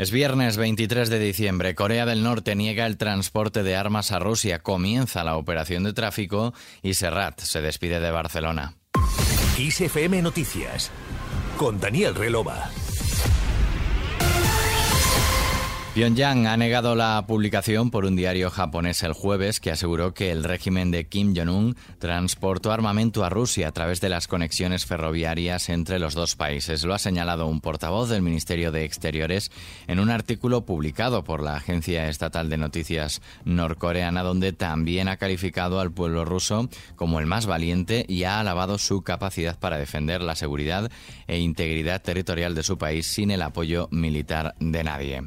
Es viernes 23 de diciembre. Corea del Norte niega el transporte de armas a Rusia. Comienza la operación de tráfico y Serrat se despide de Barcelona. ISFM Noticias con Daniel Relova. Pyongyang ha negado la publicación por un diario japonés el jueves que aseguró que el régimen de Kim Jong-un transportó armamento a Rusia a través de las conexiones ferroviarias entre los dos países. Lo ha señalado un portavoz del Ministerio de Exteriores en un artículo publicado por la agencia estatal de noticias norcoreana, donde también ha calificado al pueblo ruso como el más valiente y ha alabado su capacidad para defender la seguridad e integridad territorial de su país sin el apoyo militar de nadie.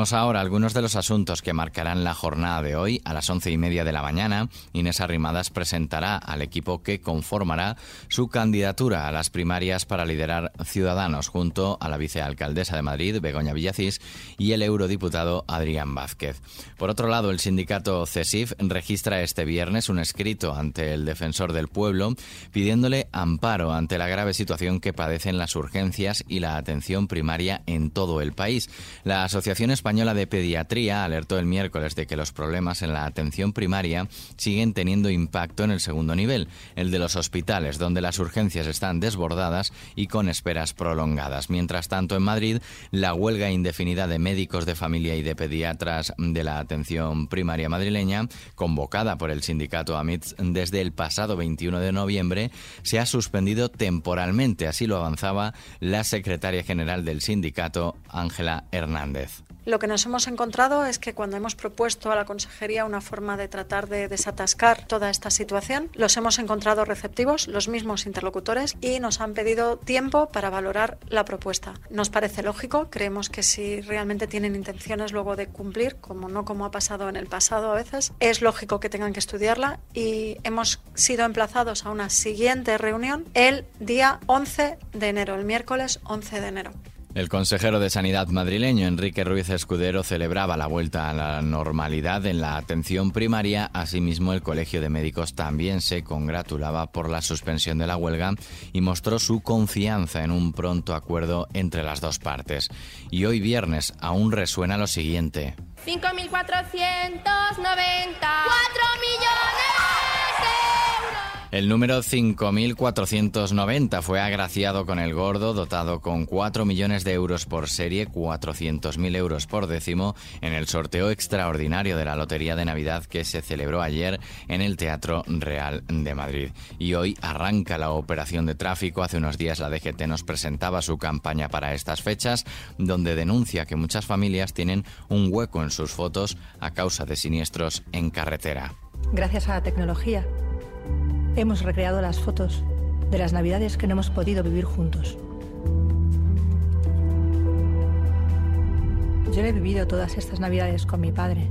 Ahora algunos de los asuntos que marcarán la jornada de hoy. A las once y media de la mañana, Inés Arrimadas presentará al equipo que conformará su candidatura a las primarias para liderar Ciudadanos junto a la vicealcaldesa de Madrid, Begoña Villacís, y el eurodiputado Adrián Vázquez. Por otro lado, el sindicato CESIF registra este viernes un escrito ante el defensor del pueblo pidiéndole amparo ante la grave situación que padecen las urgencias y la atención primaria en todo el país. La asociación Española de Pediatría alertó el miércoles de que los problemas en la atención primaria siguen teniendo impacto en el segundo nivel, el de los hospitales, donde las urgencias están desbordadas y con esperas prolongadas. Mientras tanto, en Madrid, la huelga indefinida de médicos de familia y de pediatras de la atención primaria madrileña, convocada por el sindicato AMITS desde el pasado 21 de noviembre, se ha suspendido temporalmente. Así lo avanzaba la secretaria general del sindicato, Ángela Hernández. Lo que nos hemos encontrado es que cuando hemos propuesto a la Consejería una forma de tratar de desatascar toda esta situación, los hemos encontrado receptivos, los mismos interlocutores, y nos han pedido tiempo para valorar la propuesta. Nos parece lógico, creemos que si realmente tienen intenciones luego de cumplir, como no como ha pasado en el pasado a veces, es lógico que tengan que estudiarla y hemos sido emplazados a una siguiente reunión el día 11 de enero, el miércoles 11 de enero. El consejero de Sanidad madrileño, Enrique Ruiz Escudero, celebraba la vuelta a la normalidad en la atención primaria. Asimismo, el Colegio de Médicos también se congratulaba por la suspensión de la huelga y mostró su confianza en un pronto acuerdo entre las dos partes. Y hoy viernes aún resuena lo siguiente. 5.490. ¡4 millones! El número 5.490 fue agraciado con el gordo, dotado con 4 millones de euros por serie, 400.000 euros por décimo, en el sorteo extraordinario de la Lotería de Navidad que se celebró ayer en el Teatro Real de Madrid. Y hoy arranca la operación de tráfico. Hace unos días la DGT nos presentaba su campaña para estas fechas, donde denuncia que muchas familias tienen un hueco en sus fotos a causa de siniestros en carretera. Gracias a la tecnología hemos recreado las fotos de las navidades que no hemos podido vivir juntos. Yo he vivido todas estas navidades con mi padre,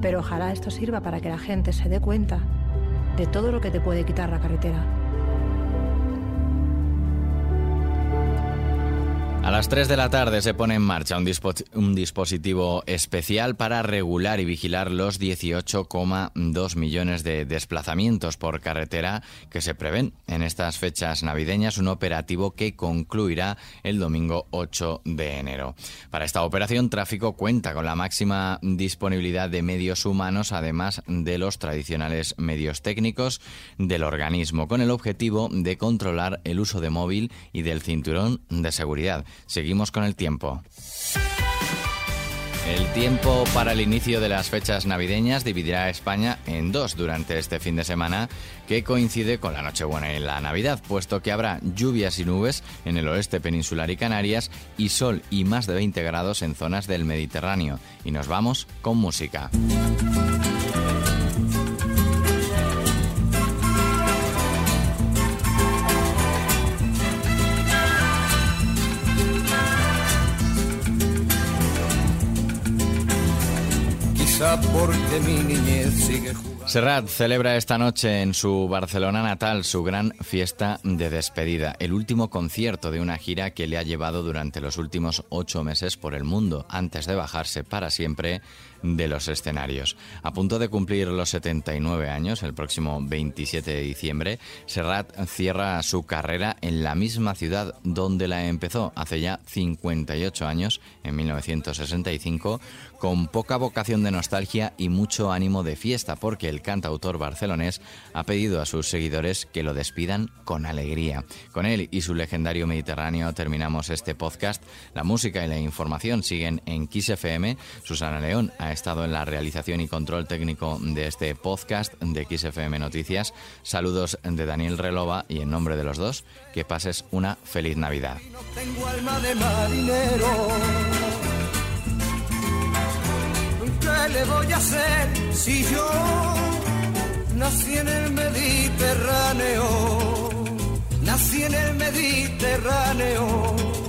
pero ojalá esto sirva para que la gente se dé cuenta de todo lo que te puede quitar la carretera. A las 3 de la tarde se pone en marcha un, dispositivo especial para regular y vigilar los 18,2 millones de desplazamientos por carretera que se prevén en estas fechas navideñas, un operativo que concluirá el domingo 8 de enero. Para esta operación, Tráfico cuenta con la máxima disponibilidad de medios humanos, además de los tradicionales medios técnicos del organismo, con el objetivo de controlar el uso de móvil y del cinturón de seguridad. Seguimos con el tiempo. El tiempo para el inicio de las fechas navideñas dividirá a España en dos durante este fin de semana que coincide con la Nochebuena y la Navidad, puesto que habrá lluvias y nubes en el oeste peninsular y Canarias y sol y más de 20 grados en zonas del Mediterráneo. Y nos vamos con música. Serrat celebra esta noche en su Barcelona natal su gran fiesta de despedida, el último concierto de una gira que le ha llevado durante los últimos ocho meses por el mundo, antes de bajarse para siempre de los escenarios. A punto de cumplir los 79 años, el próximo 27 de diciembre, Serrat cierra su carrera en la misma ciudad donde la empezó hace ya 58 años, en 1965, con poca vocación de nostalgia y mucho ánimo de fiesta, porque el cantautor barcelonés ha pedido a sus seguidores que lo despidan con alegría. Con él y su legendario Mediterráneo terminamos este podcast. La música y la información siguen en Kiss FM. Susana León ha estado en la realización y control técnico de este podcast de XFM Noticias. Saludos de Daniel Relova y en nombre de los dos, que pases una feliz Navidad. tengo alma de marinero. ¿Qué le voy a hacer si yo nací en el Mediterráneo? Nací en el Mediterráneo